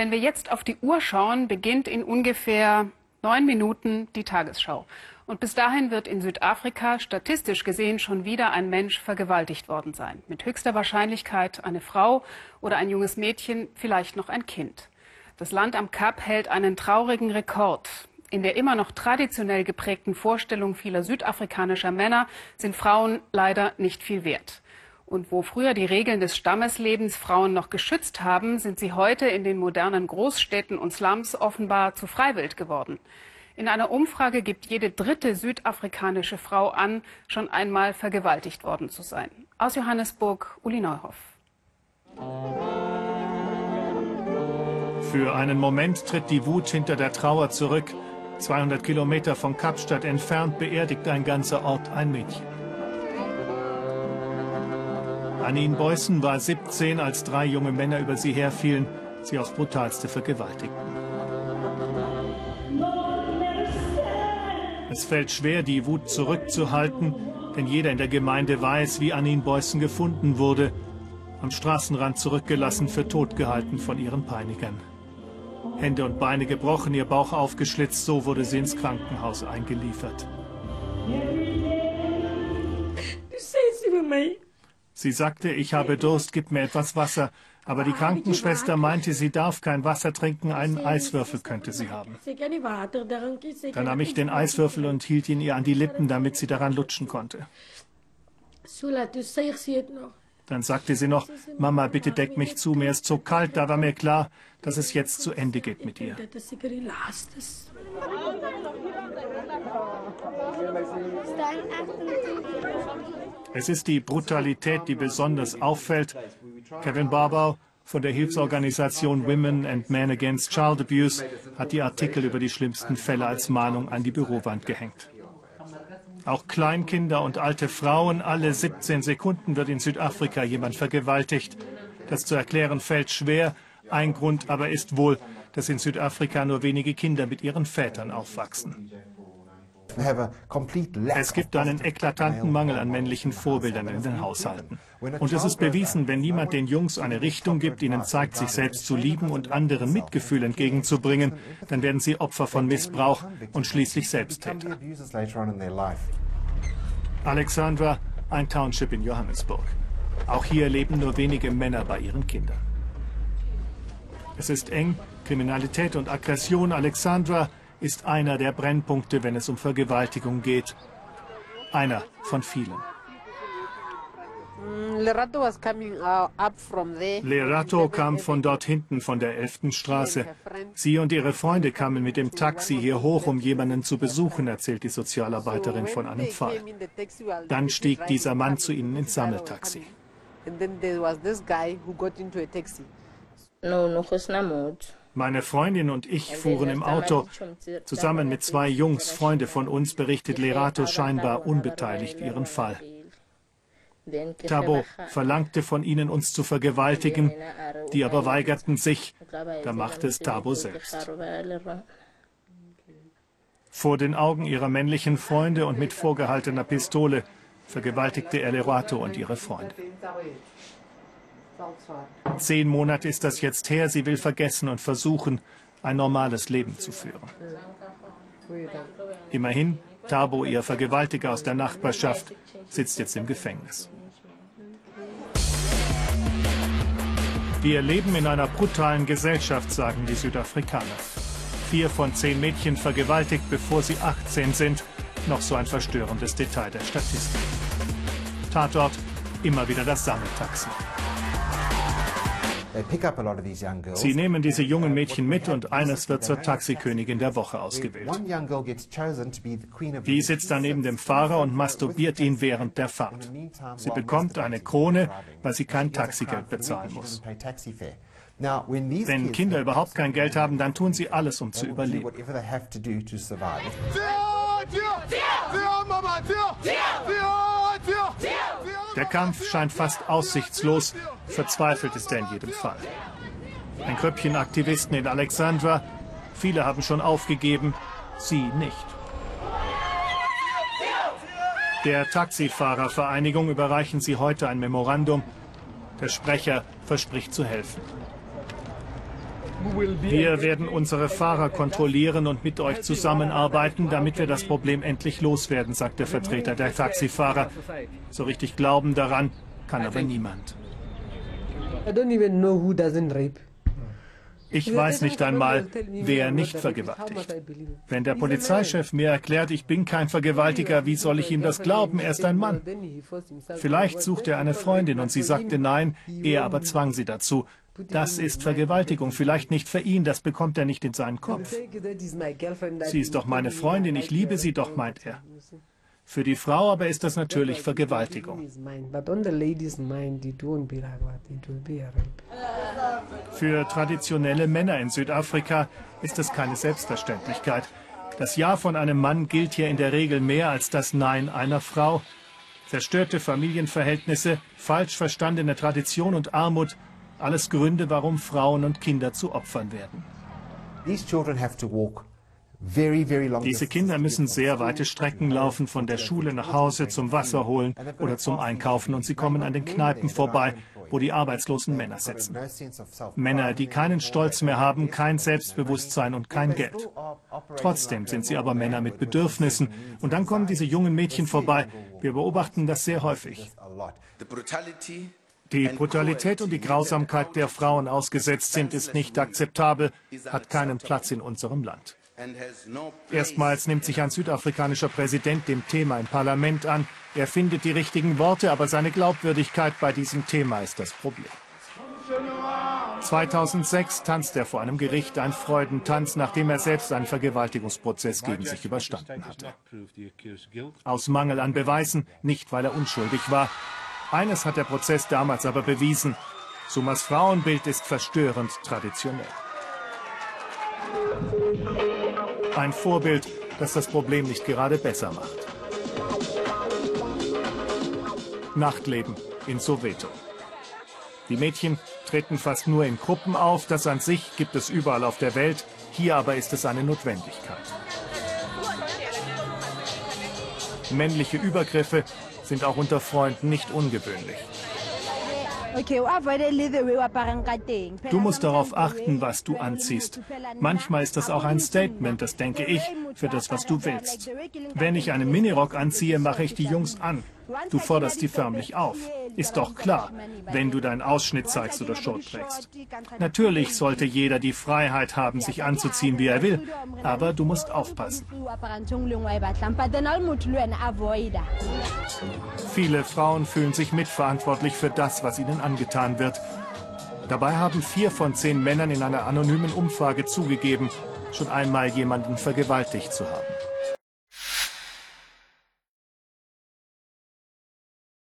Wenn wir jetzt auf die Uhr schauen, beginnt in ungefähr neun Minuten die Tagesschau. Und bis dahin wird in Südafrika statistisch gesehen schon wieder ein Mensch vergewaltigt worden sein. Mit höchster Wahrscheinlichkeit eine Frau oder ein junges Mädchen, vielleicht noch ein Kind. Das Land am Kap hält einen traurigen Rekord. In der immer noch traditionell geprägten Vorstellung vieler südafrikanischer Männer sind Frauen leider nicht viel wert. Und wo früher die Regeln des Stammeslebens Frauen noch geschützt haben, sind sie heute in den modernen Großstädten und Slums offenbar zu Freiwild geworden. In einer Umfrage gibt jede dritte südafrikanische Frau an, schon einmal vergewaltigt worden zu sein. Aus Johannesburg, Uli Neuhoff. Für einen Moment tritt die Wut hinter der Trauer zurück. 200 Kilometer von Kapstadt entfernt beerdigt ein ganzer Ort ein Mädchen. Anine Beußen war 17, als drei junge Männer über sie herfielen, sie aufs brutalste vergewaltigten. Es fällt schwer, die Wut zurückzuhalten, denn jeder in der Gemeinde weiß, wie Anine Beußen gefunden wurde, am Straßenrand zurückgelassen, für tot gehalten von ihren Peinigern. Hände und Beine gebrochen, ihr Bauch aufgeschlitzt, so wurde sie ins Krankenhaus eingeliefert. Sie sagte, ich habe Durst, gib mir etwas Wasser. Aber die Krankenschwester meinte, sie darf kein Wasser trinken, einen Eiswürfel könnte sie haben. Dann nahm ich den Eiswürfel und hielt ihn ihr an die Lippen, damit sie daran lutschen konnte. Dann sagte sie noch, Mama, bitte deck mich zu, mir ist so kalt, da war mir klar, dass es jetzt zu Ende geht mit ihr. Es ist die Brutalität, die besonders auffällt. Kevin Barbau von der Hilfsorganisation Women and Men Against Child Abuse hat die Artikel über die schlimmsten Fälle als Mahnung an die Bürowand gehängt. Auch Kleinkinder und alte Frauen, alle 17 Sekunden wird in Südafrika jemand vergewaltigt. Das zu erklären fällt schwer. Ein Grund aber ist wohl, dass in Südafrika nur wenige Kinder mit ihren Vätern aufwachsen. Es gibt einen eklatanten Mangel an männlichen Vorbildern in den Haushalten. Und es ist bewiesen, wenn niemand den Jungs eine Richtung gibt, ihnen zeigt, sich selbst zu lieben und anderen Mitgefühl entgegenzubringen, dann werden sie Opfer von Missbrauch und schließlich Selbsttäter. Alexandra, ein Township in Johannesburg. Auch hier leben nur wenige Männer bei ihren Kindern. Es ist eng, Kriminalität und Aggression. Alexandra ist einer der Brennpunkte, wenn es um Vergewaltigung geht. Einer von vielen. Mm, Lerato kam von dort hinten, von der 11. Straße. Sie und ihre Freunde kamen mit dem Taxi hier hoch, um jemanden zu besuchen, erzählt die Sozialarbeiterin von einem Fall. Dann stieg dieser Mann zu ihnen ins Sammeltaxi. No, no, meine Freundin und ich fuhren im Auto. Zusammen mit zwei Jungs, Freunde von uns, berichtet Lerato scheinbar unbeteiligt ihren Fall. Tabo verlangte von ihnen, uns zu vergewaltigen, die aber weigerten sich. Da machte es Tabo selbst. Vor den Augen ihrer männlichen Freunde und mit vorgehaltener Pistole vergewaltigte er Lerato und ihre Freunde. Zehn Monate ist das jetzt her. Sie will vergessen und versuchen, ein normales Leben zu führen. Immerhin, Tabo, ihr Vergewaltiger aus der Nachbarschaft, sitzt jetzt im Gefängnis. Wir leben in einer brutalen Gesellschaft, sagen die Südafrikaner. Vier von zehn Mädchen vergewaltigt, bevor sie 18 sind. Noch so ein verstörendes Detail der Statistik. Tatort, immer wieder das Sammeltaxi. Sie nehmen diese jungen Mädchen mit und eines wird zur Taxikönigin der Woche ausgewählt. Die sitzt dann neben dem Fahrer und masturbiert ihn während der Fahrt. Sie bekommt eine Krone, weil sie kein Taxigeld bezahlen muss. Wenn Kinder überhaupt kein Geld haben, dann tun sie alles, um zu überleben. Der Kampf scheint fast aussichtslos, verzweifelt ist er in jedem Fall. Ein Kröppchen Aktivisten in Alexandra, viele haben schon aufgegeben, sie nicht. Der Taxifahrervereinigung überreichen sie heute ein Memorandum. Der Sprecher verspricht zu helfen. Wir werden unsere Fahrer kontrollieren und mit euch zusammenarbeiten, damit wir das Problem endlich loswerden, sagt der Vertreter der Taxifahrer. So richtig glauben daran kann aber niemand. Ich weiß nicht einmal, wer nicht vergewaltigt. Wenn der Polizeichef mir erklärt, ich bin kein Vergewaltiger, wie soll ich ihm das glauben? Er ist ein Mann. Vielleicht sucht er eine Freundin und sie sagte nein, er aber zwang sie dazu. Das ist Vergewaltigung, vielleicht nicht für ihn, das bekommt er nicht in seinen Kopf. Sie ist doch meine Freundin, ich liebe sie doch, meint er. Für die Frau aber ist das natürlich Vergewaltigung. Für traditionelle Männer in Südafrika ist es keine Selbstverständlichkeit. Das Ja von einem Mann gilt hier in der Regel mehr als das Nein einer Frau. Zerstörte Familienverhältnisse, falsch verstandene Tradition und Armut, alles Gründe, warum Frauen und Kinder zu Opfern werden. These children have to walk diese Kinder müssen sehr weite Strecken laufen, von der Schule nach Hause, zum Wasser holen oder zum Einkaufen. Und sie kommen an den Kneipen vorbei, wo die arbeitslosen Männer sitzen. Männer, die keinen Stolz mehr haben, kein Selbstbewusstsein und kein Geld. Trotzdem sind sie aber Männer mit Bedürfnissen. Und dann kommen diese jungen Mädchen vorbei. Wir beobachten das sehr häufig. Die Brutalität und die Grausamkeit, der Frauen ausgesetzt sind, ist nicht akzeptabel, hat keinen Platz in unserem Land. Erstmals nimmt sich ein südafrikanischer Präsident dem Thema im Parlament an. Er findet die richtigen Worte, aber seine Glaubwürdigkeit bei diesem Thema ist das Problem. 2006 tanzt er vor einem Gericht ein Freudentanz, nachdem er selbst einen Vergewaltigungsprozess gegen sich überstanden hatte. Aus Mangel an Beweisen, nicht weil er unschuldig war. Eines hat der Prozess damals aber bewiesen. Sumas Frauenbild ist verstörend traditionell. Ein Vorbild, das das Problem nicht gerade besser macht. Nachtleben in Soweto. Die Mädchen treten fast nur in Gruppen auf. Das an sich gibt es überall auf der Welt. Hier aber ist es eine Notwendigkeit. Männliche Übergriffe sind auch unter Freunden nicht ungewöhnlich. Du musst darauf achten, was du anziehst. Manchmal ist das auch ein Statement, das denke ich, für das, was du willst. Wenn ich einen Minirock anziehe, mache ich die Jungs an. Du forderst die förmlich auf. Ist doch klar, wenn du deinen Ausschnitt zeigst oder Short trägst. Natürlich sollte jeder die Freiheit haben, sich anzuziehen, wie er will, aber du musst aufpassen. Viele Frauen fühlen sich mitverantwortlich für das, was ihnen angetan wird. Dabei haben vier von zehn Männern in einer anonymen Umfrage zugegeben, schon einmal jemanden vergewaltigt zu haben.